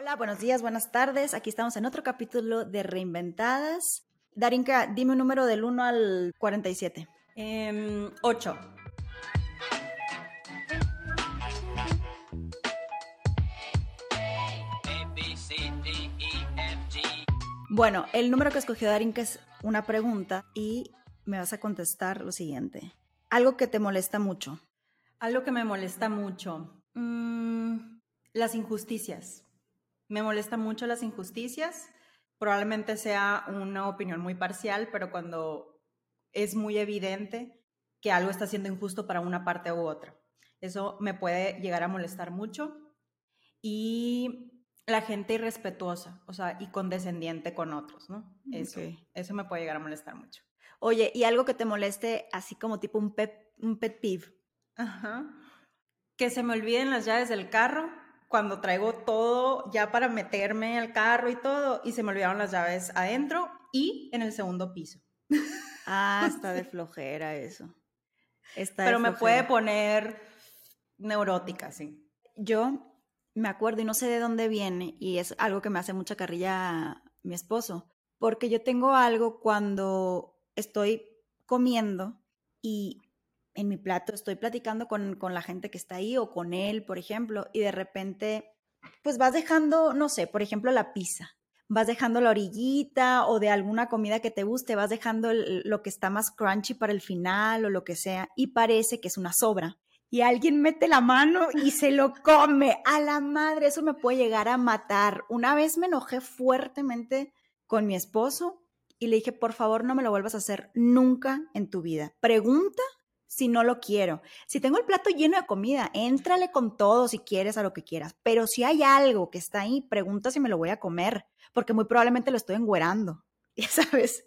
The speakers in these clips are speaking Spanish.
Hola, buenos días, buenas tardes. Aquí estamos en otro capítulo de Reinventadas. Darinka, dime un número del 1 al 47. Eh, 8. Bueno, el número que escogió Darinka es una pregunta y me vas a contestar lo siguiente. Algo que te molesta mucho. Algo que me molesta mucho. Mm, las injusticias. Me molesta mucho las injusticias. Probablemente sea una opinión muy parcial, pero cuando es muy evidente que algo está siendo injusto para una parte u otra. Eso me puede llegar a molestar mucho. Y la gente irrespetuosa, o sea, y condescendiente con otros, ¿no? Eso, eso me puede llegar a molestar mucho. Oye, ¿y algo que te moleste así como tipo un pet, un pet peeve? Ajá. Que se me olviden las llaves del carro cuando traigo todo ya para meterme al carro y todo, y se me olvidaron las llaves adentro y en el segundo piso. Ah, está de flojera eso. Está Pero me puede poner neurótica, sí. Yo me acuerdo y no sé de dónde viene, y es algo que me hace mucha carrilla mi esposo, porque yo tengo algo cuando estoy comiendo y en mi plato estoy platicando con, con, la gente que está ahí o con él, por ejemplo, y de repente, pues vas dejando, no sé, por ejemplo, la pizza. Vas dejando la orillita o de alguna comida que te guste, vas dejando lo que está más crunchy para el final o lo que sea, y parece que es una sobra y alguien mete la mano y se lo come. A la madre, eso me puede llegar a matar. Una vez me enojé fuertemente con mi esposo y le dije, por favor, no me lo vuelvas a hacer nunca en tu vida. Pregunta si no lo quiero. Si tengo el plato lleno de comida, éntrale con todo si quieres a lo que quieras. Pero si hay algo que está ahí, pregunta si me lo voy a comer, porque muy probablemente lo estoy engüerando. Ya sabes,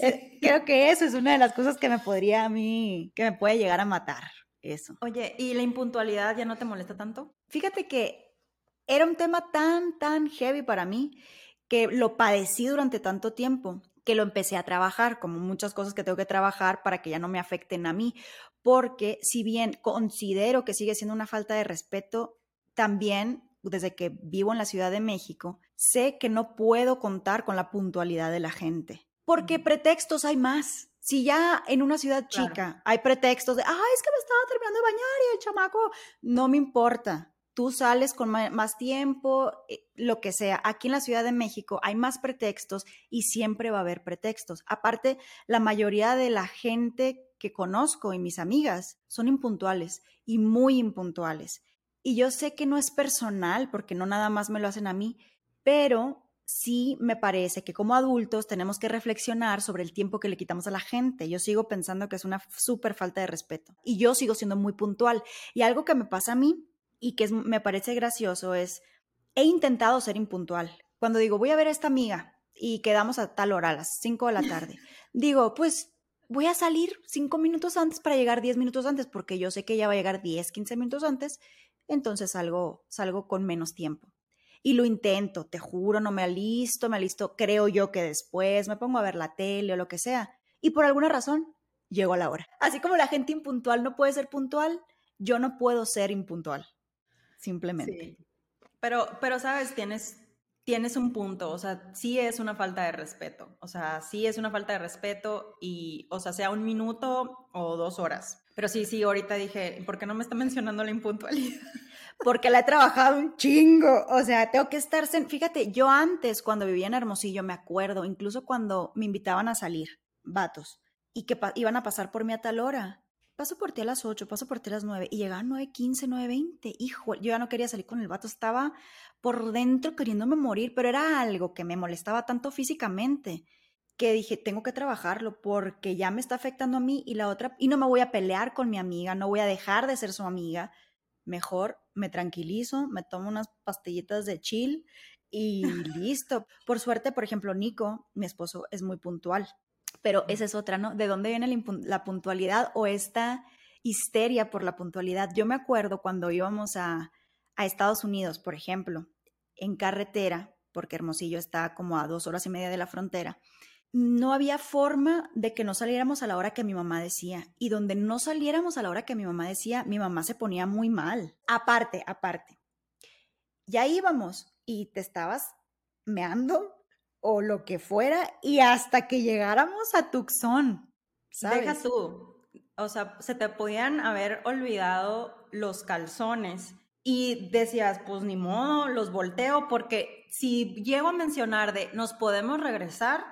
eh, creo que eso es una de las cosas que me podría a mí, que me puede llegar a matar eso. Oye, ¿y la impuntualidad ya no te molesta tanto? Fíjate que era un tema tan, tan heavy para mí que lo padecí durante tanto tiempo que lo empecé a trabajar, como muchas cosas que tengo que trabajar para que ya no me afecten a mí, porque si bien considero que sigue siendo una falta de respeto, también desde que vivo en la Ciudad de México, sé que no puedo contar con la puntualidad de la gente, porque pretextos hay más. Si ya en una ciudad chica hay pretextos de, ay, es que me estaba terminando de bañar y el chamaco, no me importa. Tú sales con más tiempo, eh, lo que sea. Aquí en la Ciudad de México hay más pretextos y siempre va a haber pretextos. Aparte, la mayoría de la gente que conozco y mis amigas son impuntuales y muy impuntuales. Y yo sé que no es personal porque no nada más me lo hacen a mí, pero sí me parece que como adultos tenemos que reflexionar sobre el tiempo que le quitamos a la gente. Yo sigo pensando que es una súper falta de respeto y yo sigo siendo muy puntual. Y algo que me pasa a mí y que me parece gracioso es, he intentado ser impuntual. Cuando digo, voy a ver a esta amiga y quedamos a tal hora, a las 5 de la tarde, digo, pues voy a salir 5 minutos antes para llegar 10 minutos antes porque yo sé que ella va a llegar 10, 15 minutos antes, entonces salgo, salgo con menos tiempo y lo intento, te juro, no me alisto, me alisto, creo yo que después me pongo a ver la tele o lo que sea. Y por alguna razón, llego a la hora. Así como la gente impuntual no puede ser puntual, yo no puedo ser impuntual, simplemente. Pero, pero, sabes, tienes, tienes un punto, o sea, sí es una falta de respeto, o sea, sí es una falta de respeto y, o sea, sea un minuto o dos horas. Pero sí, sí, ahorita dije, ¿por qué no me está mencionando la impuntualidad? porque la he trabajado un chingo. O sea, tengo que estar. Fíjate, yo antes, cuando vivía en Hermosillo, me acuerdo, incluso cuando me invitaban a salir, vatos, y que iban a pasar por mí a tal hora. Paso por ti a las 8, paso por ti a las 9, y llegaban 9.15, 9.20. Hijo, yo ya no quería salir con el vato, estaba por dentro queriéndome morir, pero era algo que me molestaba tanto físicamente que dije, tengo que trabajarlo porque ya me está afectando a mí y la otra, y no me voy a pelear con mi amiga, no voy a dejar de ser su amiga, mejor me tranquilizo, me tomo unas pastillitas de chill y listo. Por suerte, por ejemplo, Nico, mi esposo, es muy puntual, pero esa es otra, ¿no? ¿De dónde viene la puntualidad o esta histeria por la puntualidad? Yo me acuerdo cuando íbamos a, a Estados Unidos, por ejemplo, en carretera, porque Hermosillo está como a dos horas y media de la frontera, no había forma de que no saliéramos a la hora que mi mamá decía. Y donde no saliéramos a la hora que mi mamá decía, mi mamá se ponía muy mal. Aparte, aparte. Ya íbamos y te estabas meando o lo que fuera y hasta que llegáramos a Tucson. ¿sabes? Deja tú. O sea, se te podían haber olvidado los calzones y decías, pues ni modo, los volteo porque si llego a mencionar de nos podemos regresar,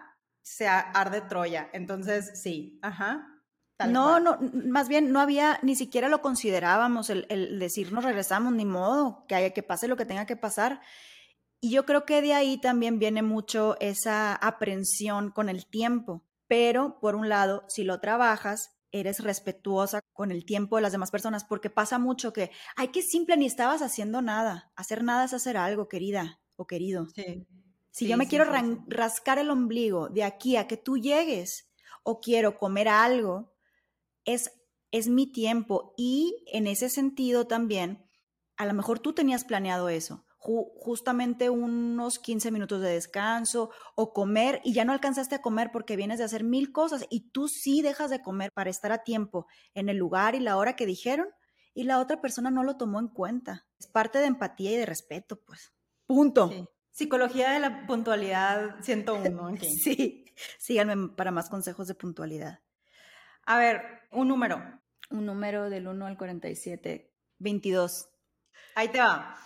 se arde Troya. Entonces, sí, ajá. no, no, más bien no había, ni siquiera lo considerábamos el, el decir nos regresamos, ni modo, que haya que pase lo que tenga que pasar. Y yo creo que de ahí también viene mucho esa aprensión con el tiempo. Pero, por un lado, si lo trabajas, eres respetuosa con el tiempo de las demás personas, porque pasa mucho que, ay, qué simple, ni estabas haciendo nada. Hacer nada es hacer algo, querida o querido. Sí. Si yo me quiero rascar el ombligo de aquí a que tú llegues o quiero comer algo, es, es mi tiempo. Y en ese sentido también, a lo mejor tú tenías planeado eso justamente unos 15 minutos de descanso o comer y ya no alcanzaste a comer porque vienes de hacer mil cosas y tú sí dejas de comer para estar a tiempo en el lugar y la hora que dijeron y la otra persona no lo tomó en cuenta. Es parte de empatía y de respeto, pues. Punto. Psicología de la puntualidad 101. Aquí. sí, síganme para más consejos de puntualidad. A ver, un número. Un número del 1 al 47. 22. Ahí te va.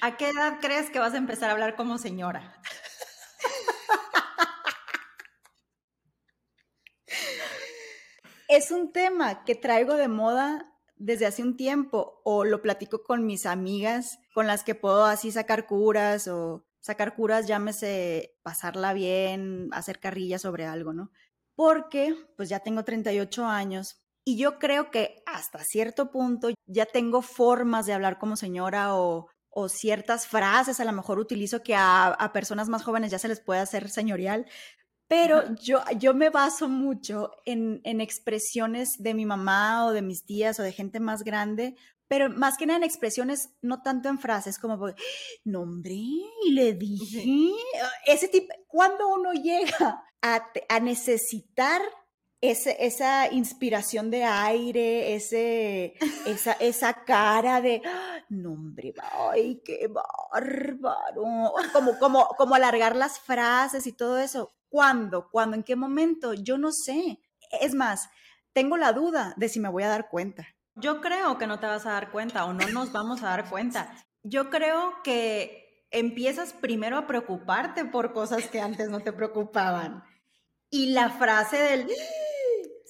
A, qué edad crees que vas a empezar a hablar como señora? es un tema que traigo de moda desde hace un tiempo o lo platico con mis amigas con las que puedo así sacar curas o sacar curas, llámese pasarla bien, hacer carrilla sobre algo, ¿no? Porque pues ya tengo 38 años y yo creo que hasta cierto punto ya tengo formas de hablar como señora o o ciertas frases a lo mejor utilizo que a, personas más jóvenes ya se les puede hacer señorial, pero yo, yo me baso mucho en, en, expresiones de mi mamá o de mis tías o de gente más grande, pero más que nada en expresiones, no tanto en frases como, nombre, y le dije, ese tipo, cuando uno llega a, a necesitar esa inspiración de aire, ese, esa, esa cara de, no hombre, ay, qué bárbaro, como, como, como alargar las frases y todo eso. ¿Cuándo? ¿Cuándo? ¿En qué momento? Yo no sé. Es más, tengo la duda de si me voy a dar cuenta. Yo creo que no te vas a dar cuenta o no nos vamos a dar cuenta. Yo creo que empiezas primero a preocuparte por cosas que antes no te preocupaban. Y la frase del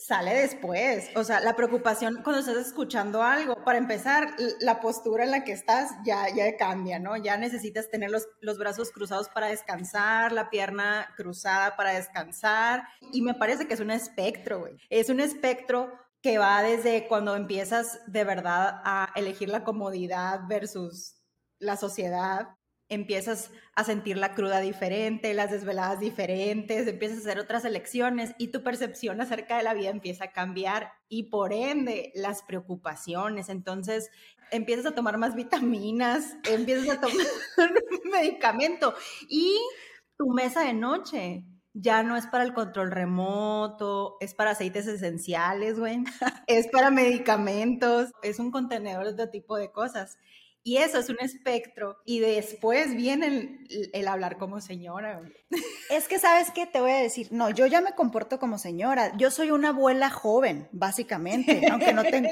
sale después. O sea, la preocupación cuando estás escuchando algo, para empezar, la postura en la que estás ya, ya cambia, ¿no? Ya necesitas tener los, los brazos cruzados para descansar, la pierna cruzada para descansar. Y me parece que es un espectro, güey. Es un espectro que va desde cuando empiezas de verdad a elegir la comodidad versus la sociedad empiezas a sentir la cruda diferente, las desveladas diferentes, empiezas a hacer otras elecciones y tu percepción acerca de la vida empieza a cambiar y por ende las preocupaciones. Entonces empiezas a tomar más vitaminas, empiezas a tomar medicamento y tu mesa de noche ya no es para el control remoto, es para aceites esenciales, güey, es para medicamentos, es un contenedor de tipo de cosas. Y eso es un espectro. Y después viene el, hablar como señora. Es que, ¿sabes qué? Te voy a decir, no, yo ya me comporto como señora. Yo soy una abuela joven, básicamente, aunque no tengo...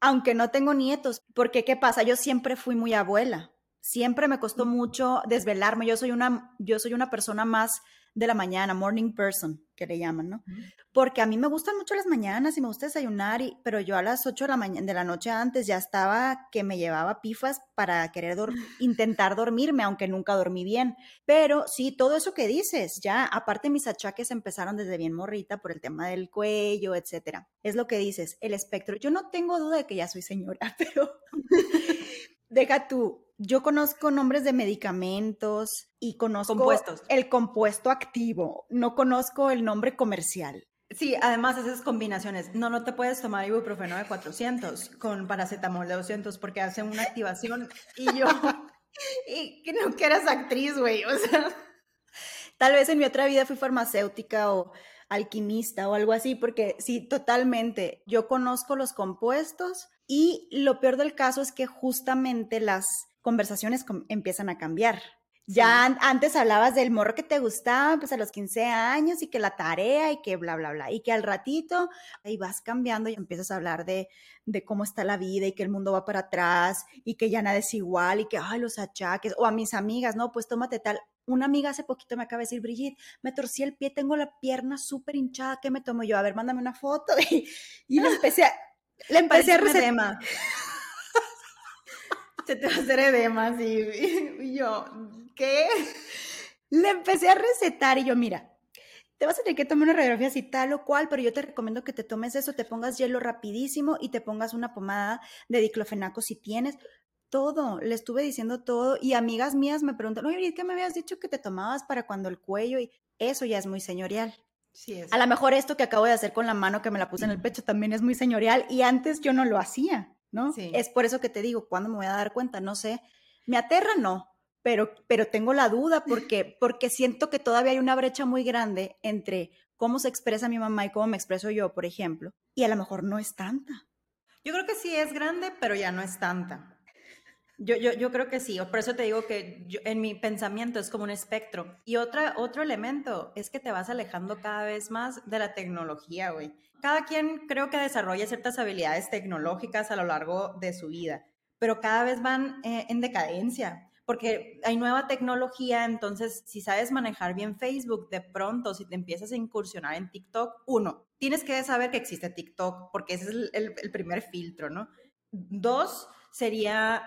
Aunque no tengo nietos, porque ¿qué pasa? Yo siempre fui muy abuela. Siempre me costó mucho desvelarme. Yo soy una, yo soy una persona más de la mañana, morning person, que le llaman, ¿no? Porque a mí me gustan mucho las mañanas y me gusta desayunar, y, pero yo a las 8 de la, mañana, de la noche antes ya estaba que me llevaba pifas para querer intentar dormirme, aunque nunca dormí bien. Pero sí, todo eso que dices, ya, aparte mis achaques empezaron desde bien morrita por el tema del cuello, etcétera. Es lo que dices, el espectro. Yo no tengo duda de que ya soy señora, pero deja tú, yo conozco nombres de medicamentos y conozco Compuestos. el compuesto activo, no conozco el nombre comercial. Sí, además haces combinaciones. No, no te puedes tomar ibuprofeno de 400 con paracetamol de 200 porque hace una activación y yo, y que no que eras actriz, güey, o sea. Tal vez en mi otra vida fui farmacéutica o alquimista o algo así, porque sí, totalmente. Yo conozco los compuestos y lo peor del caso es que justamente las conversaciones empiezan a cambiar. Ya antes hablabas del morro que te gustaba, pues a los 15 años y que la tarea y que bla, bla, bla. Y que al ratito ahí vas cambiando y empiezas a hablar de, de cómo está la vida y que el mundo va para atrás y que ya nada es igual y que, ay, los achaques. O a mis amigas, no, pues tómate tal. Una amiga hace poquito me acaba de decir, Brigitte, me torcí el pie, tengo la pierna súper hinchada, ¿qué me tomo yo? A ver, mándame una foto. Y, le empecé a, le empecé a recetar. Se te va a hacer edema, sí. Y yo, ¿qué? Le empecé a recetar y yo, mira, te vas a tener que tomar una radiografía así tal o cual, pero yo te recomiendo que te tomes eso, te pongas hielo rapidísimo y te pongas una pomada de diclofenaco si tienes. Todo, le estuve diciendo todo y amigas mías me preguntan, oye, ¿qué me habías dicho que te tomabas para cuando el cuello? Y eso ya es muy señorial. Sí, es. A lo mejor esto que acabo de hacer con la mano que me la puse en el pecho también es muy señorial y antes yo no lo hacía, ¿no? Sí. Es por eso que te digo, ¿cuándo me voy a dar cuenta? No sé. Me aterra, no, pero, pero tengo la duda porque, porque siento que todavía hay una brecha muy grande entre cómo se expresa mi mamá y cómo me expreso yo, por ejemplo, y a lo mejor no es tanta. Yo creo que sí es grande, pero ya no es tanta. Yo, yo, yo creo que sí, por eso te digo que yo, en mi pensamiento es como un espectro. Y otra, otro elemento es que te vas alejando cada vez más de la tecnología, güey. Cada quien creo que desarrolla ciertas habilidades tecnológicas a lo largo de su vida, pero cada vez van eh, en decadencia porque hay nueva tecnología, entonces si sabes manejar bien Facebook, de pronto si te empiezas a incursionar en TikTok, uno, tienes que saber que existe TikTok, porque ese es el, primer filtro, ¿no? Dos, sería,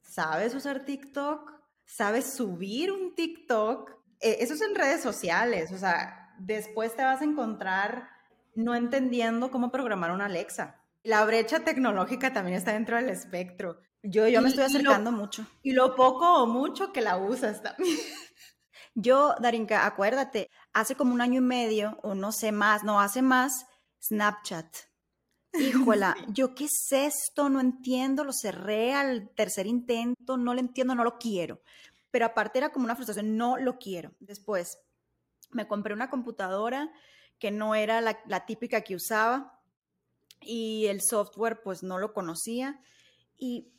¿sabes usar TikTok? ¿Sabes subir un TikTok? Eh, eso es en redes sociales, o sea, después te vas a encontrar no entendiendo cómo programar una Alexa. La brecha tecnológica también está dentro del espectro. Yo, yo me estoy y lo- acercando mucho. Y lo poco o mucho que la usas también. Yo, Darinka, acuérdate, hace como un año y medio, o no sé más, no, hace más, Snapchat. Híjola, yo qué es esto, no entiendo, lo cerré al tercer intento, no lo entiendo, no lo quiero. Pero aparte era como una frustración, no lo quiero. Después me compré una computadora que no era la, la típica que usaba y el software pues no lo conocía y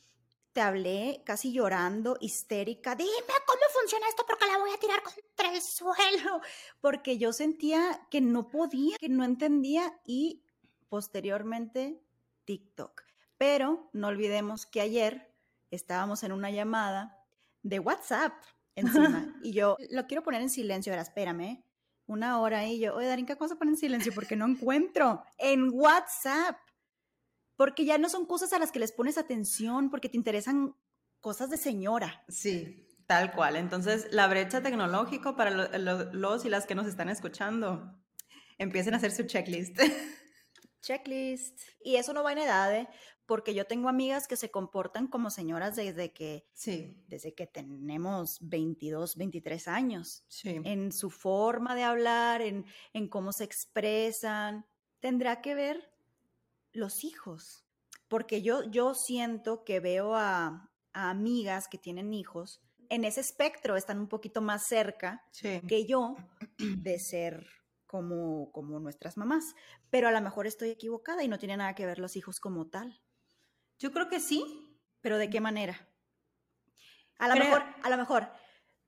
te hablé casi llorando, histérica, dime cómo funciona esto porque la voy a tirar contra el suelo, porque yo sentía que no podía, que no entendía y posteriormente TikTok. Pero no olvidemos que ayer estábamos en una llamada de WhatsApp encima y yo lo quiero poner en silencio, ahora espérame, una hora y yo, oye Darinka, ¿cómo se pone en silencio? Porque no encuentro en WhatsApp. Porque ya no son cosas a las que les pones atención, porque te interesan cosas de señora. Sí, tal cual. Entonces, la brecha tecnológica para lo- lo- los y las que nos están escuchando, empiecen a hacer su checklist. Checklist. Y eso no va en edad, ¿eh? porque yo tengo amigas que se comportan como señoras desde que, Sí, desde que tenemos 22, 23 años. sí. En su forma de hablar, en, en cómo se expresan. Tendrá que ver los hijos. Porque yo, yo siento que veo a, a amigas que tienen hijos, en ese espectro están un poquito más cerca Sí. que yo de ser como, como nuestras mamás. Pero a lo mejor estoy equivocada y no tiene nada que ver los hijos como tal. Yo creo que sí. Pero ¿de qué manera? A lo mejor, a lo mejor,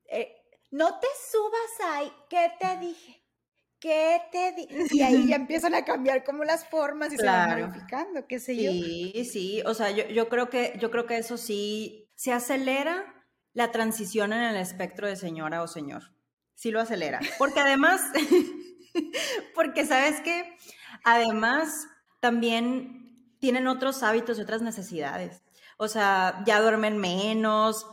eh, no te subas ahí, ¿qué te dije? ¿Qué te dije? Y ahí ya empiezan a cambiar como las formas y se Claro. van modificando, qué sé yo. Sí, sí. O sea, yo, yo creo que, yo creo que eso sí se acelera la transición en el espectro de señora o señor. Sí lo acelera. Porque además, porque sabes que además también tienen otros hábitos y otras necesidades. O sea, ya duermen menos.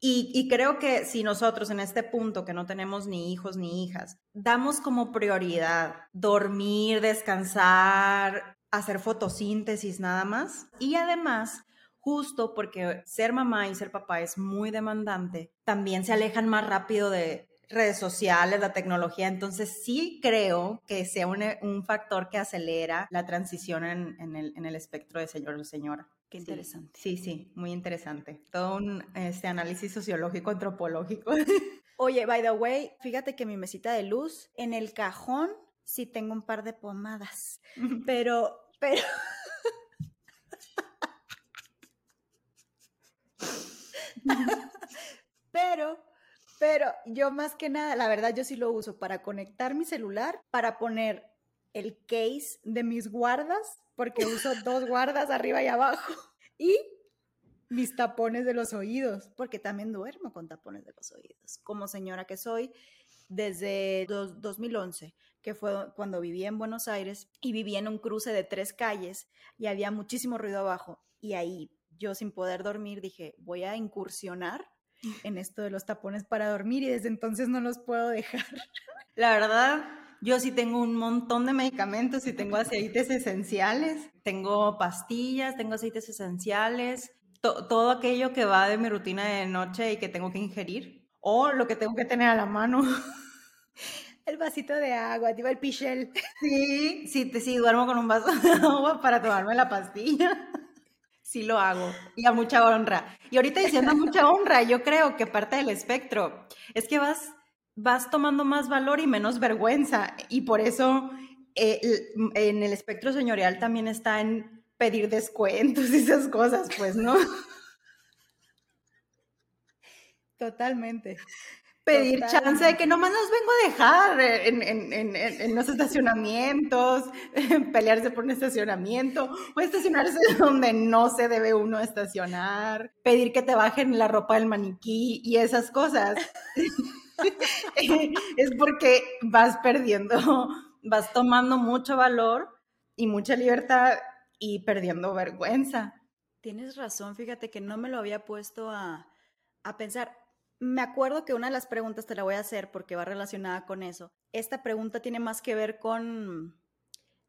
Y, y creo que si nosotros en este punto, que no tenemos ni hijos ni hijas, damos como prioridad dormir, descansar, hacer fotosíntesis nada más. Y además, justo porque ser mamá y ser papá es muy demandante, también se alejan más rápido de redes sociales, la tecnología. Entonces sí creo que sea un, un factor que acelera la transición en, en, el, en el espectro de señor o señora. Qué interesante. Sí, sí, muy interesante. Todo un este, análisis sociológico, antropológico. Oye, by the way, fíjate que mi mesita de luz, en el cajón sí tengo un par de pomadas, pero, pero... pero Pero yo más que nada, la verdad, yo sí lo uso para conectar mi celular, para poner el case de mis guardas, porque uso dos guardas arriba y abajo, y mis tapones de los oídos, porque también duermo con tapones de los oídos. Como señora que soy, desde 2011, que fue cuando viví en Buenos Aires y viví en un cruce de tres calles y había muchísimo ruido abajo. Y ahí yo sin poder dormir dije, voy a incursionar en esto de los tapones para dormir y desde entonces no los puedo dejar. La verdad, yo sí tengo un montón de medicamentos y tengo aceites esenciales, tengo pastillas, tengo aceites esenciales, todo aquello que va de mi rutina de noche y que tengo que ingerir o lo que tengo que tener a la mano. El vasito de agua, digo el pichel. Sí, sí, sí, duermo con un vaso de agua para tomarme la pastilla. Sí lo hago y a mucha honra. Y ahorita diciendo mucha honra, yo creo que parte del espectro es que vas, vas tomando más valor y menos vergüenza. Y por eso eh, en el espectro señorial también está en pedir descuentos y esas cosas, pues, ¿no? Totalmente. Pedir chance de que nomás nos vengo a dejar en, los estacionamientos, pelearse por un estacionamiento o estacionarse donde no se debe uno estacionar, pedir que te bajen la ropa del maniquí y esas cosas. es porque vas perdiendo, vas tomando mucho valor y mucha libertad y perdiendo vergüenza. Tienes razón, fíjate que no me lo había puesto a, a pensar me acuerdo que una de las preguntas te la voy a hacer porque va relacionada con eso. Esta pregunta tiene más que ver con,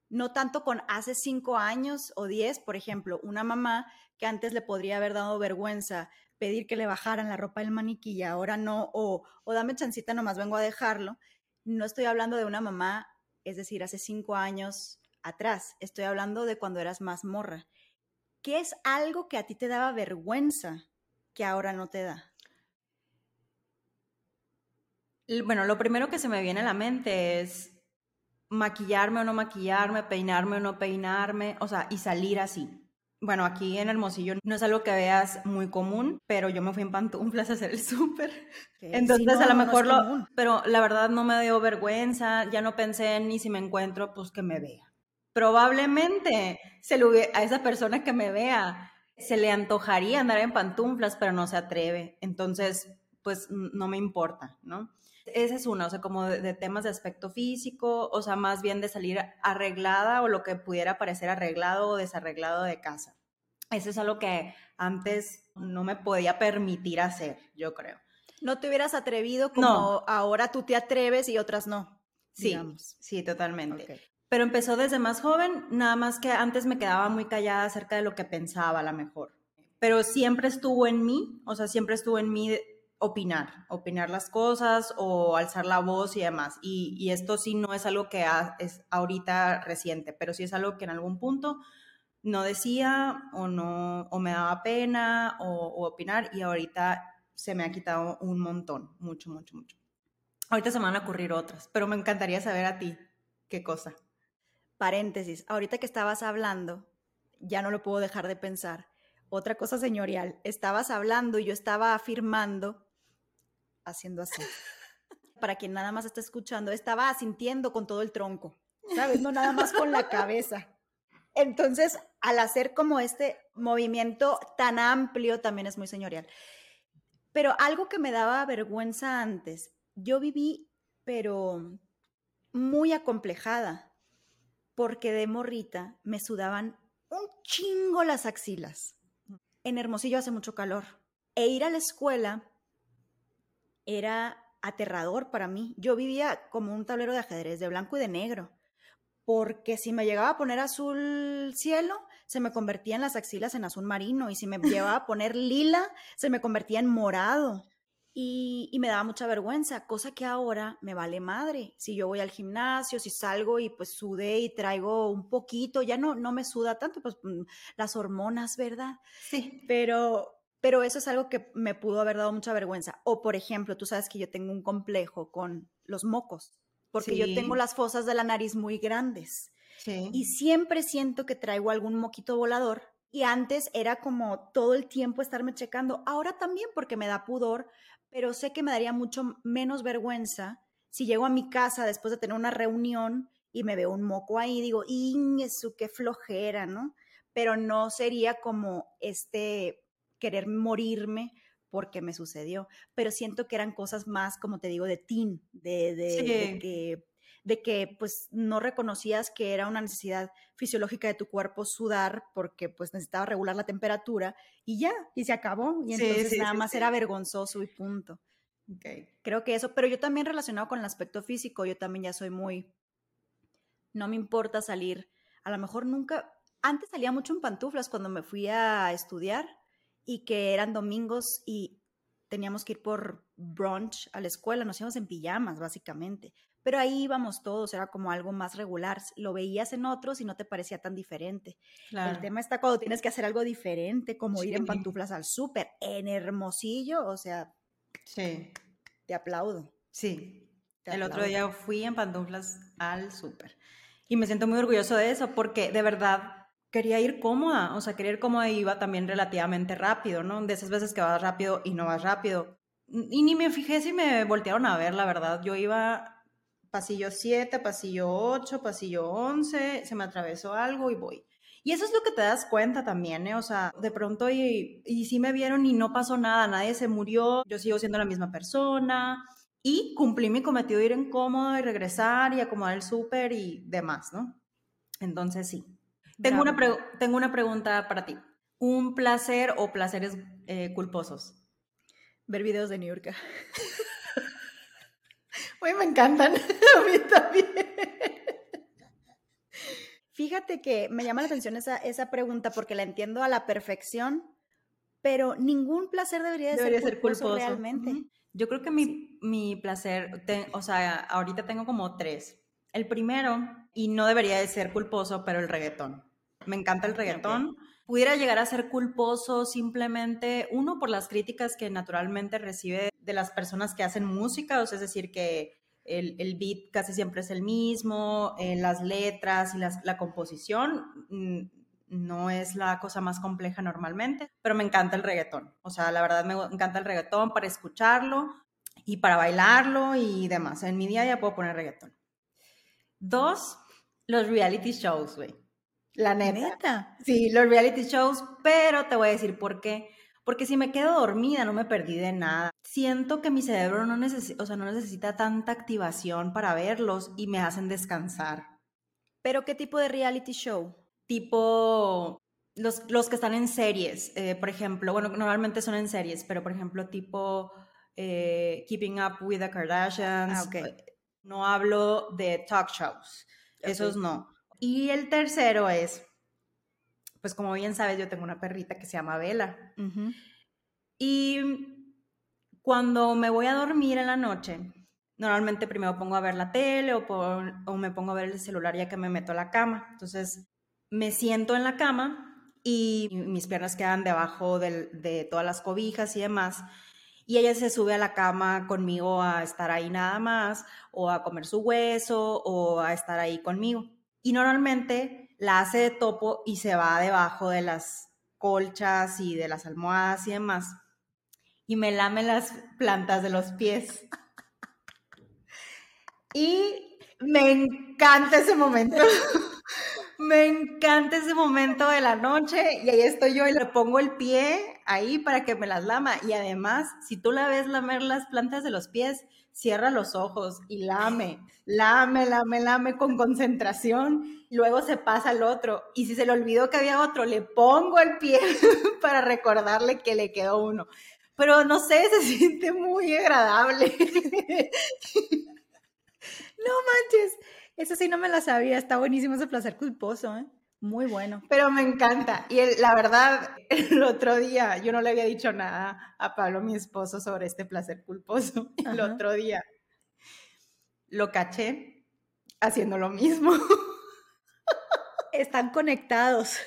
no tanto con hace cinco años o diez, por ejemplo, una mamá que antes le podría haber dado vergüenza pedir que le bajaran la ropa del maniquí y ahora no, o, o dame chancita, nomás vengo a dejarlo. No estoy hablando de una mamá, es decir, hace cinco años atrás, estoy hablando de cuando eras más morra. ¿Qué es algo que a ti te daba vergüenza que ahora no te da? Bueno, lo primero que se me viene a la mente es maquillarme o no maquillarme, peinarme o no peinarme, o sea, y salir así. Bueno, aquí en Hermosillo no es algo que veas muy común, pero yo me fui en pantuflas a hacer el súper. Entonces, a lo mejor lo. Pero la verdad no me dio vergüenza, ya no pensé ni si me encuentro, pues que me vea. Probablemente se a esa persona que me vea se le antojaría andar en pantuflas, pero no se atreve. Entonces, pues no me importa, ¿no? Esa es una, o sea, como de, temas de aspecto físico, o sea, más bien de salir arreglada o lo que pudiera parecer arreglado o desarreglado de casa. Eso es algo que antes no me podía permitir hacer, yo creo. No te hubieras atrevido como ahora tú te atreves y otras no. Sí, sí, totalmente. Pero empezó desde más joven, nada más que antes me quedaba muy callada acerca de lo que pensaba a lo mejor. Pero siempre estuvo en mí, o sea, siempre estuvo en mí opinar, opinar las cosas o alzar la voz y demás. Y, esto sí no es algo que es ahorita reciente, pero sí es algo que en algún punto no decía o no o me daba pena o, opinar y ahorita se me ha quitado un montón, mucho, mucho, mucho. Ahorita se me van a ocurrir otras, pero me encantaría saber a ti qué cosa. Paréntesis, ahorita que estabas hablando, ya no lo puedo dejar de pensar. Otra cosa señorial, estabas hablando y yo estaba afirmando haciendo así. Para quien nada más está escuchando, estaba asintiendo con todo el tronco, ¿sabes? No nada más con la cabeza. Entonces, al hacer como este movimiento tan amplio, también es muy señorial. Pero algo que me daba vergüenza antes, yo viví, pero muy acomplejada, porque de morrita me sudaban un chingo las axilas. En Hermosillo hace mucho calor. E ir a la escuela era aterrador para mí. Yo vivía como un tablero de ajedrez de blanco y de negro, porque si me llegaba a poner azul cielo, se me convertía en las axilas en azul marino, y si me llevaba a poner lila, se me convertía en morado. Y, y, me daba mucha vergüenza, cosa que ahora me vale madre. Si yo voy al gimnasio, si salgo y pues sudé y traigo un poquito, ya no, no me suda tanto, pues mm, las hormonas, ¿verdad? Sí. Pero, pero eso es algo que me pudo haber dado mucha vergüenza. O, por ejemplo, tú sabes que yo tengo un complejo con los mocos, porque yo tengo las fosas de la nariz muy grandes. Y siempre siento que traigo algún moquito volador. Y antes era como todo el tiempo estarme checando. Ahora también porque me da pudor, pero sé que me daría mucho menos vergüenza si llego a mi casa después de tener una reunión y me veo un moco ahí, digo, eso qué flojera, ¿no? Pero no sería como este querer morirme porque me sucedió, pero siento que eran cosas más, como te digo, de teen, de, de, que, de que pues no reconocías que era una necesidad fisiológica de tu cuerpo sudar porque pues necesitaba regular la temperatura y ya, y se acabó, y entonces nada más era vergonzoso y punto. Creo que eso, pero yo también relacionado con el aspecto físico, yo también ya soy muy, no me importa salir, a lo mejor nunca, antes salía mucho en pantuflas cuando me fui a estudiar y que eran domingos y teníamos que ir por brunch a la escuela, nos íbamos en pijamas básicamente, pero ahí íbamos todos, era como algo más regular, lo veías en otros y no te parecía tan diferente. El tema está cuando tienes que hacer algo diferente, como ir en pantuflas al súper, en Hermosillo, o sea, Sí. Te aplaudo. Sí. el otro día fui en pantuflas al súper. Y me siento muy orgulloso de eso porque de verdad quería ir cómoda. O sea, quería ir cómoda y iba también relativamente rápido, ¿no? De esas veces que vas rápido y no vas rápido. Y ni me fijé si me voltearon a ver, la verdad. Yo iba pasillo 7, pasillo 8, pasillo 11, se me atravesó algo y voy. Y eso es lo que te das cuenta también, ¿eh? O sea, de pronto y, y sí me vieron y no pasó nada, nadie se murió, yo sigo siendo la misma persona y cumplí mi cometido de ir en cómodo y regresar y acomodar el súper y demás, ¿no? Entonces sí. Tengo una, tengo una pregunta para ti. ¿Un placer o placeres eh, culposos? Ver videos de New York. Uy, me encantan. A mí también. Fíjate que me llama la atención esa, esa pregunta porque la entiendo a la perfección, pero ningún placer debería, de ser, culposo realmente. Yo creo que mi, mi placer, o sea, ahorita tengo como tres. El primero, y no debería de ser culposo, pero el reggaetón. Me encanta el reggaetón. Pudiera llegar a ser culposo simplemente, uno, por las críticas que naturalmente recibe de las personas que hacen música, o sea, es decir, que el, el, beat casi siempre es el mismo, eh, las letras y la composición no es la cosa más compleja normalmente, pero me encanta el reggaetón. O sea, la verdad me encanta el reggaetón para escucharlo y para bailarlo y demás. En mi día ya puedo poner reggaetón. Dos, los reality shows, güey. La neta. neta. Sí, los reality shows, pero te voy a decir por qué porque si me quedo dormida no me perdí de nada. Siento que mi cerebro no, necesita, o sea, no necesita tanta activación para verlos y me hacen descansar. ¿Pero qué tipo de reality show? Tipo los, los que están en series, eh, por ejemplo, bueno, normalmente son en series, pero por ejemplo tipo eh, Keeping Up with the Kardashians. Ah, okay. Eh, no hablo de talk shows, esos no. Y el tercero es pues como bien sabes, yo tengo una perrita que se llama Vela. Y cuando me voy a dormir en la noche, normalmente primero pongo a ver la tele o, o, me pongo a ver el celular ya que me meto a la cama. Entonces me siento en la cama y mis piernas quedan debajo de todas las cobijas y demás. Y ella se sube a la cama conmigo a estar ahí nada más, o a comer su hueso, o a estar ahí conmigo. Y normalmente la hace de topo y se va debajo de las colchas y de las almohadas y demás. Y me lame las plantas de los pies. Y me encanta ese momento. me encanta ese momento de la noche y ahí estoy yo y le pongo el pie ahí para que me las lama. Y además, si tú la ves lamer las plantas de los pies, cierra los ojos y lame, lame, lame, lame con concentración, luego se pasa al otro y si se le olvidó que había otro, le pongo el pie para recordarle que le quedó uno. Pero no sé, se siente muy agradable. no manches, eso sí no me la sabía, está buenísimo ese placer culposo, ¿eh? Muy bueno. Pero me encanta. Y la verdad, el otro día yo no le había dicho nada a Pablo, mi esposo, sobre este placer culposo. El otro día lo caché haciendo lo mismo. Están conectados.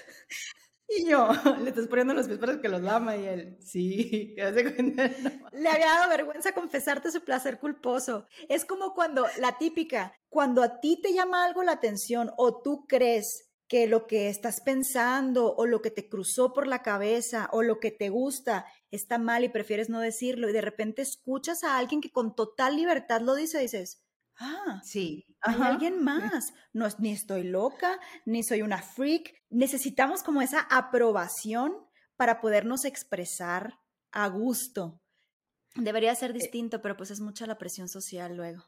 Y yo, le estás poniendo los pies para que los lama y él, sí, Le había dado vergüenza confesarte su placer culposo. Es como cuando, la típica, cuando a ti te llama algo la atención o tú crees que lo que estás pensando o lo que te cruzó por la cabeza o lo que te gusta está mal y prefieres no decirlo y de repente escuchas a alguien que con total libertad lo dice, dices, ah, sí, hay alguien más, no, ni estoy loca, ni soy una freak, necesitamos como esa aprobación para podernos expresar a gusto. Debería ser eh distinto, pero pues es mucha la presión social luego.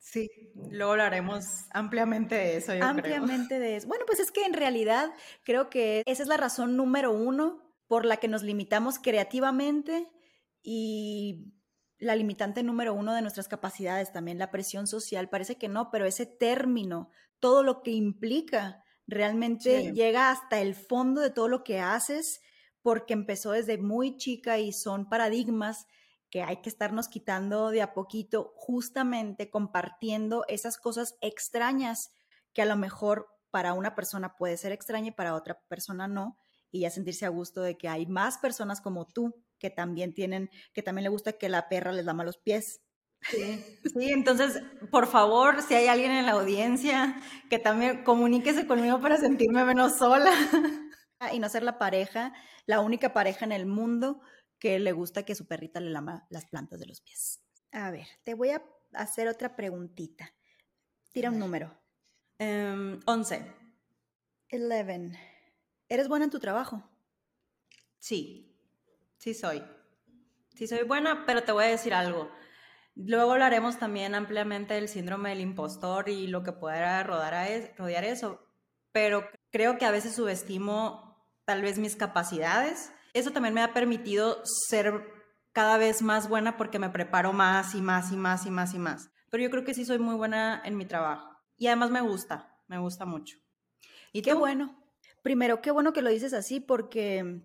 Sí, luego hablaremos ampliamente de eso. Yo ampliamente de eso. Bueno, pues es que en realidad creo que esa es la razón número uno por la que nos limitamos creativamente y la limitante número uno de nuestras capacidades también, la presión social. Parece que no, pero ese término, todo lo que implica, realmente llega hasta el fondo de todo lo que haces porque empezó desde muy chica y son paradigmas que hay que estarnos quitando de a poquito, justamente compartiendo esas cosas extrañas que a lo mejor para una persona puede ser extraña y para otra persona no, y ya sentirse a gusto de que hay más personas como tú que también tienen, que también le gusta que la perra les lama los pies. Sí, sí, entonces, por favor, si hay alguien en la audiencia, que también comuníquese conmigo para sentirme menos sola. Y no ser la pareja, la única pareja en el mundo que le gusta que su perrita le lama las plantas de los pies. A ver, te voy a hacer otra preguntita. Tira un número. Um, 11. 11. ¿Eres buena en tu trabajo? Sí, sí soy. Sí soy buena, pero te voy a decir algo. Luego hablaremos también ampliamente del síndrome del impostor y lo que pueda rodar rodear eso, pero creo que a veces subestimo tal vez mis capacidades eso también me ha permitido ser cada vez más buena porque me preparo más y más y más y más y más. Pero yo creo que sí soy muy buena en mi trabajo. Y además me gusta, me gusta mucho. ¿Y qué bueno? Primero, qué bueno que lo dices así porque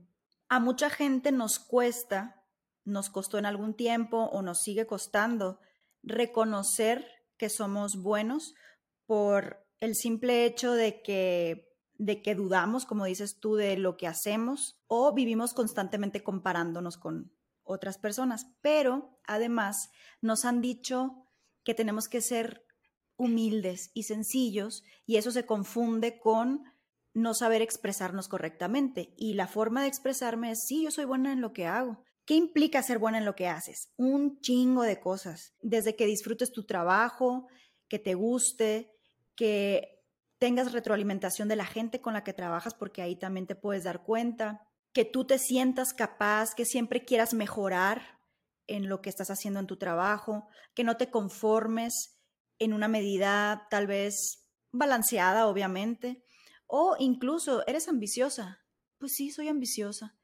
a mucha gente nos cuesta, nos costó en algún tiempo o nos sigue costando reconocer que somos buenos por el simple hecho de que de que dudamos, como dices tú, de lo que hacemos o vivimos constantemente comparándonos con otras personas. Pero además nos han dicho que tenemos que ser humildes y sencillos y eso se confunde con no saber expresarnos correctamente. Y la forma de expresarme es, sí, yo soy buena en lo que hago. ¿Qué implica ser buena en lo que haces? Un chingo de cosas. Desde que disfrutes tu trabajo, que te guste, que tengas retroalimentación de la gente con la que trabajas, porque ahí también te puedes dar cuenta, que tú te sientas capaz, que siempre quieras mejorar en lo que estás haciendo en tu trabajo, que no te conformes en una medida tal vez balanceada, obviamente, o incluso eres ambiciosa. Pues sí, soy ambiciosa.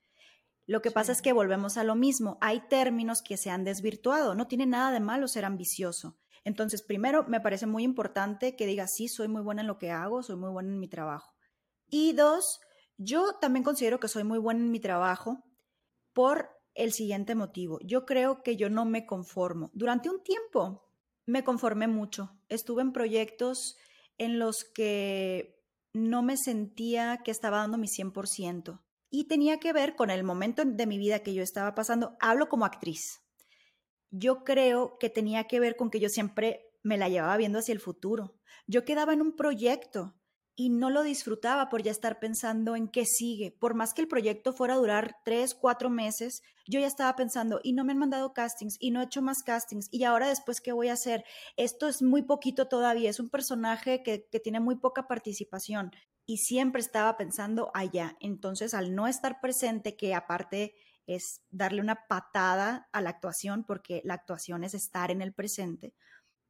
Lo que pasa es que volvemos a lo mismo. Hay términos que se han desvirtuado. No tiene nada de malo ser ambicioso. Entonces, primero, me parece muy importante que digas, sí, soy muy buena en lo que hago, soy muy buena en mi trabajo. Y dos, yo también considero que soy muy buena en mi trabajo por el siguiente motivo. Yo creo que yo no me conformo. Durante un tiempo me conformé mucho. Estuve en proyectos en los que no me sentía que estaba dando mi 100%. Y tenía que ver con el momento de mi vida que yo estaba pasando. Hablo como actriz yo creo que tenía que ver con que yo siempre me la llevaba viendo hacia el futuro. Yo quedaba en un proyecto y no lo disfrutaba por ya estar pensando en qué sigue. Por más que el proyecto fuera a durar tres, cuatro meses, yo ya estaba pensando, y no me han mandado castings, y no he hecho más castings, y ahora después, ¿qué voy a hacer? Esto es muy poquito todavía, es un personaje que, que tiene muy poca participación, y siempre estaba pensando allá. Entonces, al no estar presente, que aparte es darle una patada a la actuación porque la actuación es estar en el presente.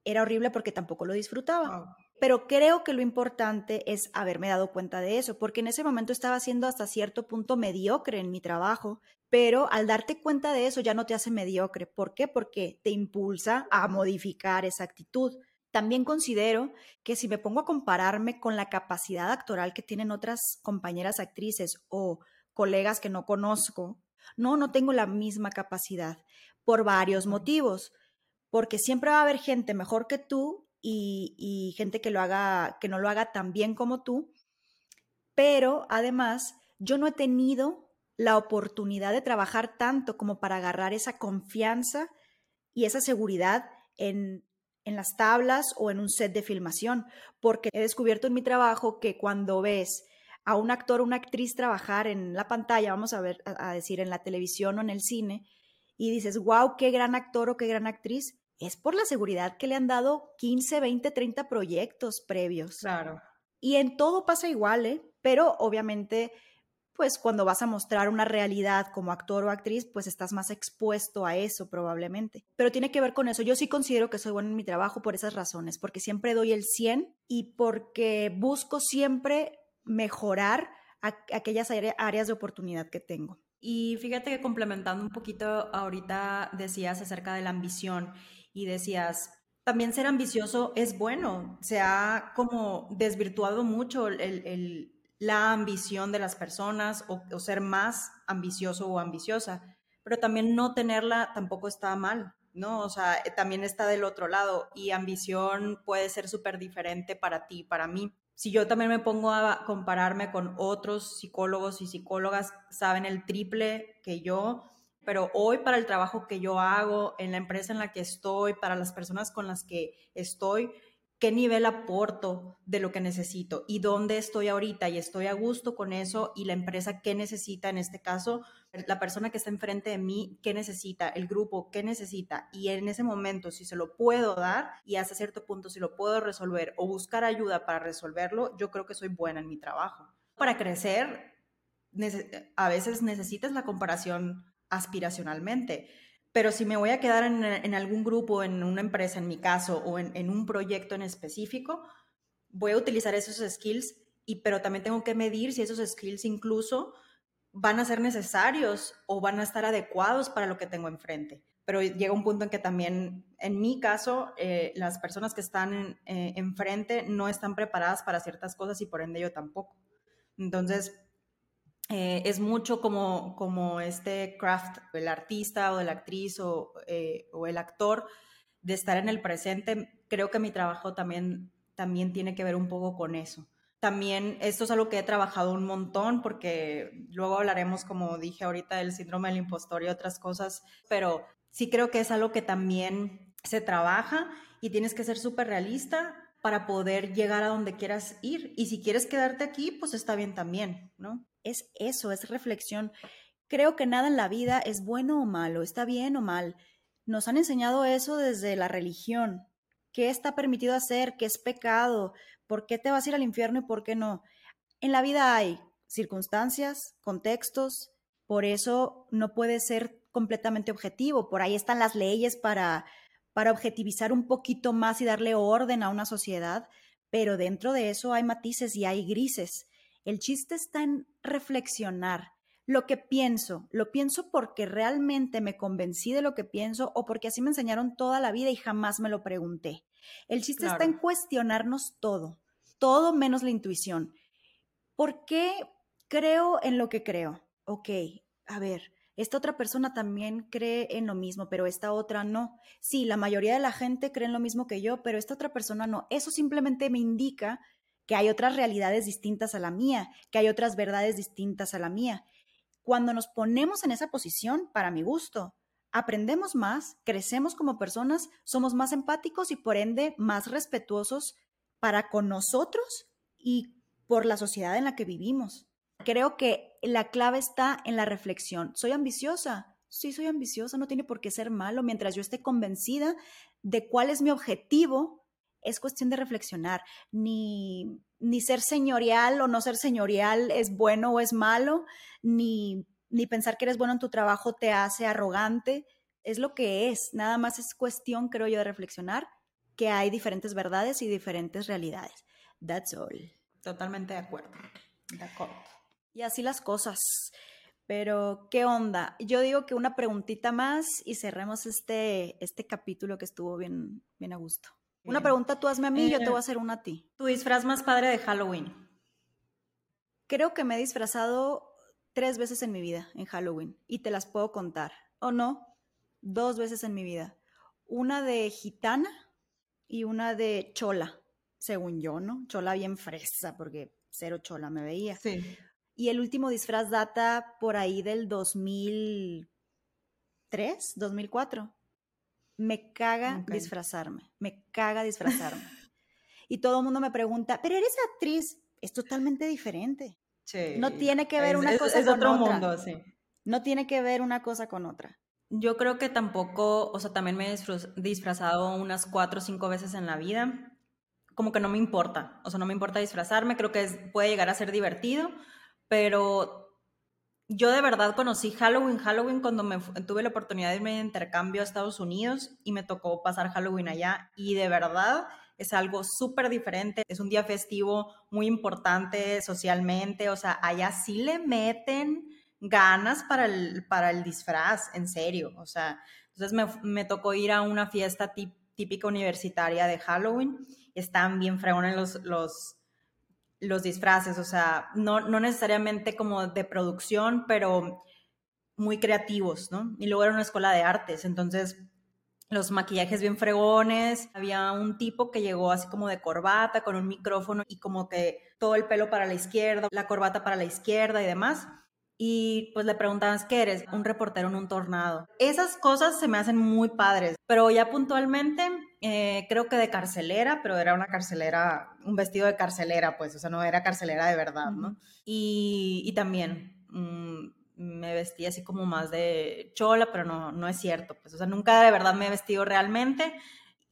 Era horrible porque tampoco lo disfrutaba. Pero creo que lo importante es haberme dado cuenta de eso, porque en ese momento estaba siendo hasta cierto punto mediocre en mi trabajo, pero al darte cuenta de eso ya no te hace mediocre. ¿Por qué? Porque te impulsa a modificar esa actitud. También considero que si me pongo a compararme con la capacidad actoral que tienen otras compañeras actrices o colegas que no conozco, no, no tengo la misma capacidad por varios motivos, porque siempre va a haber gente mejor que tú y, gente que lo haga, que no lo haga tan bien como tú, pero además yo no he tenido la oportunidad de trabajar tanto como para agarrar esa confianza y esa seguridad en en las tablas o en un set de filmación, porque he descubierto en mi trabajo que cuando ves a un actor o una actriz trabajar en la pantalla, vamos a ver, a decir en la televisión o en el cine, y dices, wow, qué gran actor o qué gran actriz, es por la seguridad que le han dado 15, 20, 30 proyectos previos. Claro. Y en todo pasa igual, ¿eh? Pero obviamente pues cuando vas a mostrar una realidad como actor o actriz, pues estás más expuesto a eso probablemente. Pero tiene que ver con eso. Yo sí considero que soy buena en mi trabajo por esas razones, porque siempre doy el 100 y porque busco siempre mejorar aquellas áreas de oportunidad que tengo. Y fíjate que complementando un poquito, ahorita decías acerca de la ambición y decías, también ser ambicioso es bueno. Se ha como desvirtuado mucho el, la ambición de las personas o, ser más ambicioso o ambiciosa, pero también no tenerla tampoco está mal, ¿no? O sea, también está del otro lado y ambición puede ser súper diferente para ti, para mí. Si yo también me pongo a compararme con otros psicólogos y psicólogas, saben el triple que yo, pero hoy para el trabajo que yo hago, en la empresa en la que estoy, para las personas con las que estoy, qué nivel aporto de lo que necesito y dónde estoy ahorita y estoy a gusto con eso y la empresa qué necesita en este caso, la persona que está enfrente de mí, qué necesita, el grupo, qué necesita y en ese momento si se lo puedo dar y hasta cierto punto si lo puedo resolver o buscar ayuda para resolverlo, yo creo que soy buena en mi trabajo. Para crecer, a veces necesitas la comparación aspiracionalmente pero si me voy a quedar en, algún grupo, en una empresa, en mi caso, o en, un proyecto en específico, voy a utilizar esos skills, y, pero también tengo que medir si esos skills incluso van a ser necesarios o van a estar adecuados para lo que tengo enfrente. Pero llega un punto en que también, en mi caso, eh, las personas que están eh, enfrente no están preparadas para ciertas cosas y por ende yo tampoco. Entonces, eh, es mucho como, como este craft, el artista o la actriz o, o, el actor, de estar en el presente. Creo que mi trabajo también, también tiene que ver un poco con eso. También esto es algo que he trabajado un montón porque luego hablaremos, como dije ahorita, del síndrome del impostor y otras cosas, pero sí creo que es algo que también se trabaja y tienes que ser súper realista para poder llegar a donde quieras ir. Y si quieres quedarte aquí, pues está bien también, ¿no? es eso, es reflexión. Creo que nada en la vida es bueno o malo, está bien o mal. Nos han enseñado eso desde la religión. ¿Qué está permitido hacer? ¿Qué es pecado? ¿Por qué te vas a ir al infierno y por qué no? En la vida hay circunstancias, contextos, por eso no puede ser completamente objetivo. Por ahí están las leyes para, para objetivizar un poquito más y darle orden a una sociedad, pero dentro de eso hay matices y hay grises. El chiste está en reflexionar. Lo que pienso, lo pienso porque realmente me convencí de lo que pienso o porque así me enseñaron toda la vida y jamás me lo pregunté. El chiste está en cuestionarnos todo, todo menos la intuición. ¿Por qué creo en lo que creo? Ok, a ver, esta otra persona también cree en lo mismo, pero esta otra no. Sí, la mayoría de la gente cree en lo mismo que yo, pero esta otra persona no. Eso simplemente me indica que hay otras realidades distintas a la mía, que hay otras verdades distintas a la mía. Cuando nos ponemos en esa posición, para mi gusto, aprendemos más, crecemos como personas, somos más empáticos y por ende más respetuosos para con nosotros y por la sociedad en la que vivimos. Creo que la clave está en la reflexión. ¿Soy ambiciosa? Sí, soy ambiciosa, no tiene por qué ser malo mientras yo esté convencida de cuál es mi objetivo es cuestión de reflexionar, ni, ni ser señorial o no ser señorial es bueno o es malo, ni, ni pensar que eres bueno en tu trabajo te hace arrogante, es lo que es, nada más es cuestión, creo yo, de reflexionar que hay diferentes verdades y diferentes realidades. That's all. Totalmente de acuerdo. De acuerdo. Y así las cosas. Pero, ¿qué onda? Yo digo que una preguntita más y cerremos este, este capítulo que estuvo bien, bien a gusto. Una pregunta tú hazme a mí, y yo te voy a eh, hacer una a ti. ¿Tu disfraz más padre de Halloween? Creo que me he disfrazado tres veces en mi vida en Halloween y te las puedo contar. ¿O no? Dos veces en mi vida. Una de gitana y una de chola, según yo, ¿no? Chola bien fresa, porque cero chola me veía. Sí. Y el último disfraz data por ahí del 2003, 2004 Me caga disfrazarme, me caga disfrazarme. y todo el mundo me pregunta, pero eres actriz, es totalmente diferente. Sí. No tiene que ver una cosa con otro otra. mundo, sí. No tiene que ver una cosa con otra. Yo creo que tampoco, o sea, también me he disfrazado unas cuatro o cinco veces en la vida. Como que no me importa, o sea, no me importa disfrazarme, creo que puede llegar a ser divertido, pero yo de verdad conocí Halloween, Halloween cuando me tuve la oportunidad de irme de intercambio a Estados Unidos y me tocó pasar Halloween allá y de verdad es algo súper diferente, es un día festivo muy importante socialmente, o sea, allá sí le meten ganas para el, para el disfraz, en serio, o sea, entonces me, me tocó ir a una fiesta típica universitaria de Halloween, están bien fregones los, los los disfraces, o sea, no, no necesariamente como de producción, pero muy creativos, ¿no? Y luego era una escuela de artes, entonces los maquillajes bien fregones, había un tipo que llegó así como de corbata, con un micrófono y como que todo el pelo para la izquierda, la corbata para la izquierda y demás y pues le preguntabas, ¿qué eres? Un reportero en un tornado. Esas cosas se me hacen muy padres, pero ya puntualmente eh, creo que de carcelera, pero era una carcelera, un vestido de carcelera, pues, o sea, no era carcelera de verdad, ¿no? y, y, también mm, me vestí así como más de chola, pero no, no es cierto, pues, o sea, nunca de verdad me he vestido realmente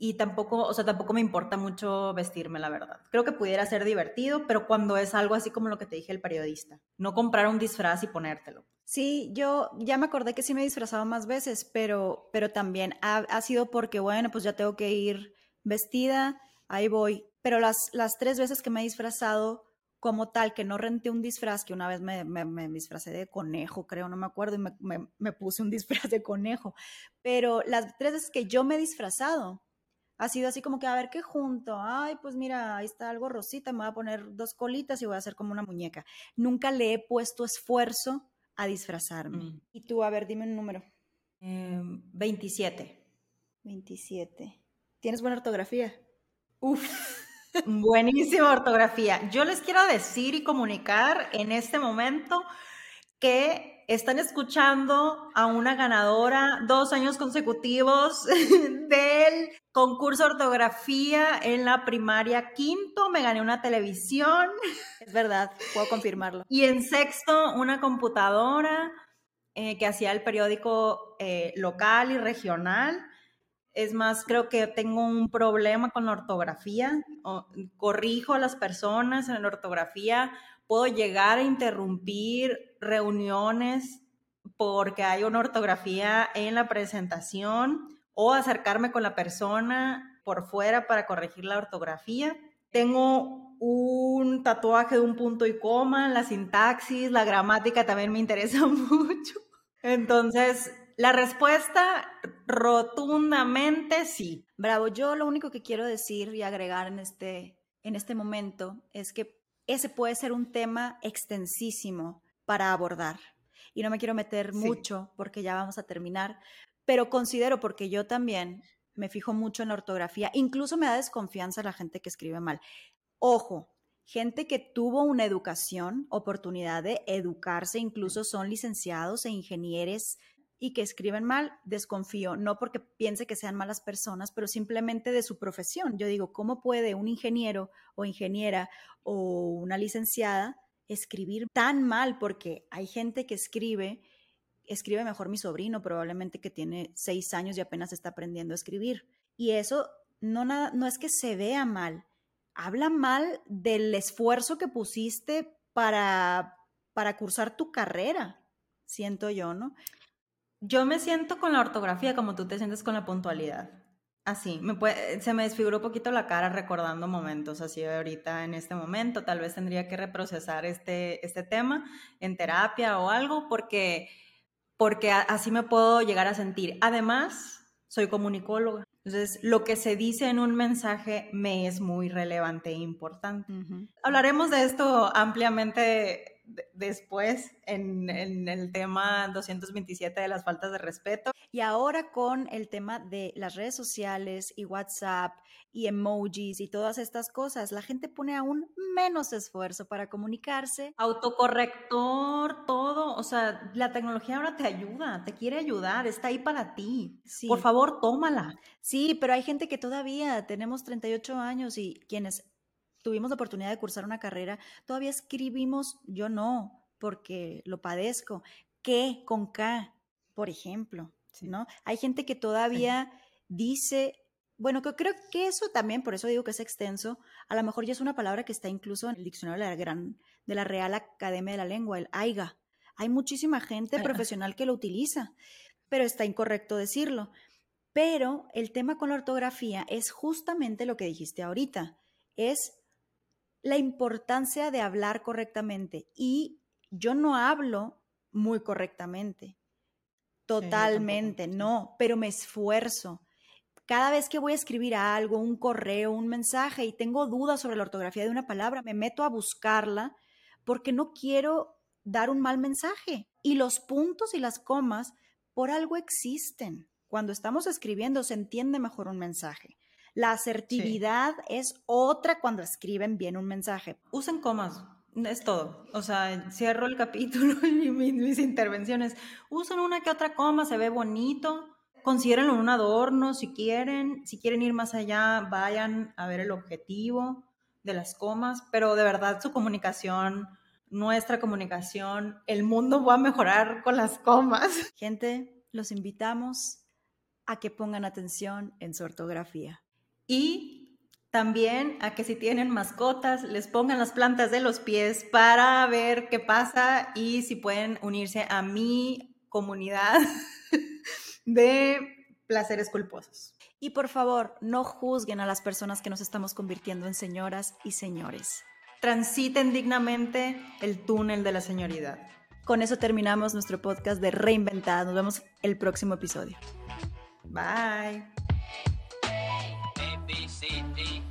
y tampoco, o sea, tampoco me importa mucho vestirme, la verdad. Creo que pudiera ser divertido, pero cuando es algo así como lo que te dije el periodista, no comprar un disfraz y ponértelo. Sí, yo ya me acordé que sí me he disfrazado más veces, pero, pero también ha, sido porque, bueno, pues ya tengo que ir vestida, ahí voy. Pero las, las tres veces que me he disfrazado como tal, que no renté un disfraz, que una vez me, me, disfracé de conejo, creo, no me acuerdo, y me, me, puse un disfraz de conejo. Pero las tres veces que yo me he disfrazado, ha sido así como que a ver qué junto. Ay, pues mira, ahí está algo rosita, me voy a poner dos colitas y voy a hacer como una muñeca. Nunca le he puesto esfuerzo a disfrazarme. Mm. Y tú, a ver, dime un número. 27. Em, 27. ¿Tienes buena ortografía? Uf, buenísima ortografía. Yo les quiero decir y comunicar en este momento que están escuchando a una ganadora dos años consecutivos del concurso de ortografía en la primaria quinto. Me gané una televisión. Es verdad, puedo confirmarlo. Y en sexto, una computadora eh, que hacía el periódico eh, local y regional. Es más, creo que tengo un problema con la ortografía. corrijo a las personas en la ortografía puedo llegar a interrumpir reuniones porque hay una ortografía en la presentación o acercarme con la persona por fuera para corregir la ortografía. Tengo un tatuaje de un punto y coma, la sintaxis, la gramática también me interesa mucho. Entonces, la respuesta rotundamente sí. Bravo, yo lo único que quiero decir y agregar en este, en este momento es que ese puede ser un tema extensísimo para abordar. Y no me quiero meter mucho porque ya vamos a terminar, pero considero, porque yo también me fijo mucho en la ortografía, incluso me da desconfianza la gente que escribe mal. Ojo, gente que tuvo una educación, oportunidad de educarse, incluso son licenciados e ingenieros y que escriben mal, desconfío, no porque piense que sean malas personas, pero simplemente de su profesión. Yo digo, ¿cómo puede un ingeniero o ingeniera o una licenciada escribir tan mal? Porque hay gente que escribe, escribe mejor mi sobrino, probablemente que tiene seis años y apenas está aprendiendo a escribir. Y eso no, nada, no es que se vea mal, habla mal del esfuerzo que pusiste para, para cursar tu carrera, siento yo, ¿no? Yo me siento con la ortografía como tú te sientes con la puntualidad. Así, me se me desfiguró un poquito la cara recordando momentos así ahorita en este momento. Tal vez tendría que reprocesar este, este tema en terapia o algo porque, porque así me puedo llegar a sentir. Además, soy comunicóloga. Entonces, lo que se dice en un mensaje me es muy relevante e importante. Hablaremos de esto ampliamente después en, en, el tema 227 de las faltas de respeto. Y ahora con el tema de las redes sociales y WhatsApp y emojis y todas estas cosas, la gente pone aún menos esfuerzo para comunicarse. Autocorrector, todo, o sea, la tecnología ahora te ayuda, te quiere ayudar, está ahí para ti. Por favor, tómala. Sí, pero hay gente que todavía tenemos 38 años y quienes tuvimos la oportunidad de cursar una carrera, todavía escribimos, yo no, porque lo padezco, que con K, por ejemplo, ¿no? Hay gente que todavía dice, bueno, que creo que eso también, por eso digo que es extenso, a lo mejor ya es una palabra que está incluso en el diccionario de la, gran, de la Real Academia de la Lengua, el AIGA. Hay muchísima gente profesional que lo utiliza, pero está incorrecto decirlo. Pero el tema con la ortografía es justamente lo que dijiste ahorita, es la importancia de hablar correctamente. Y yo no hablo muy correctamente, totalmente, no, pero me esfuerzo. Cada vez que voy a escribir algo, un correo, un mensaje y tengo dudas sobre la ortografía de una palabra, me meto a buscarla porque no quiero dar un mal mensaje. Y los puntos y las comas por algo existen. Cuando estamos escribiendo se entiende mejor un mensaje. La asertividad es otra cuando escriben bien un mensaje. Usen comas, es todo. O sea, cierro el capítulo y mis, intervenciones. Usen una que otra coma, se ve bonito. Considérenlo un adorno si quieren. Si quieren ir más allá, vayan a ver el objetivo de las comas. Pero de verdad, su comunicación, nuestra comunicación, el mundo va a mejorar con las comas. Gente, los invitamos a que pongan atención en su ortografía. Y también a que si tienen mascotas, les pongan las plantas de los pies para ver qué pasa y si pueden unirse a mi comunidad de placeres culposos. Y por favor, no juzguen a las personas que nos estamos convirtiendo en señoras y señores. Transiten dignamente el túnel de la señoridad. Con eso terminamos nuestro podcast de Reinventada. Nos vemos el próximo episodio. Bye. CD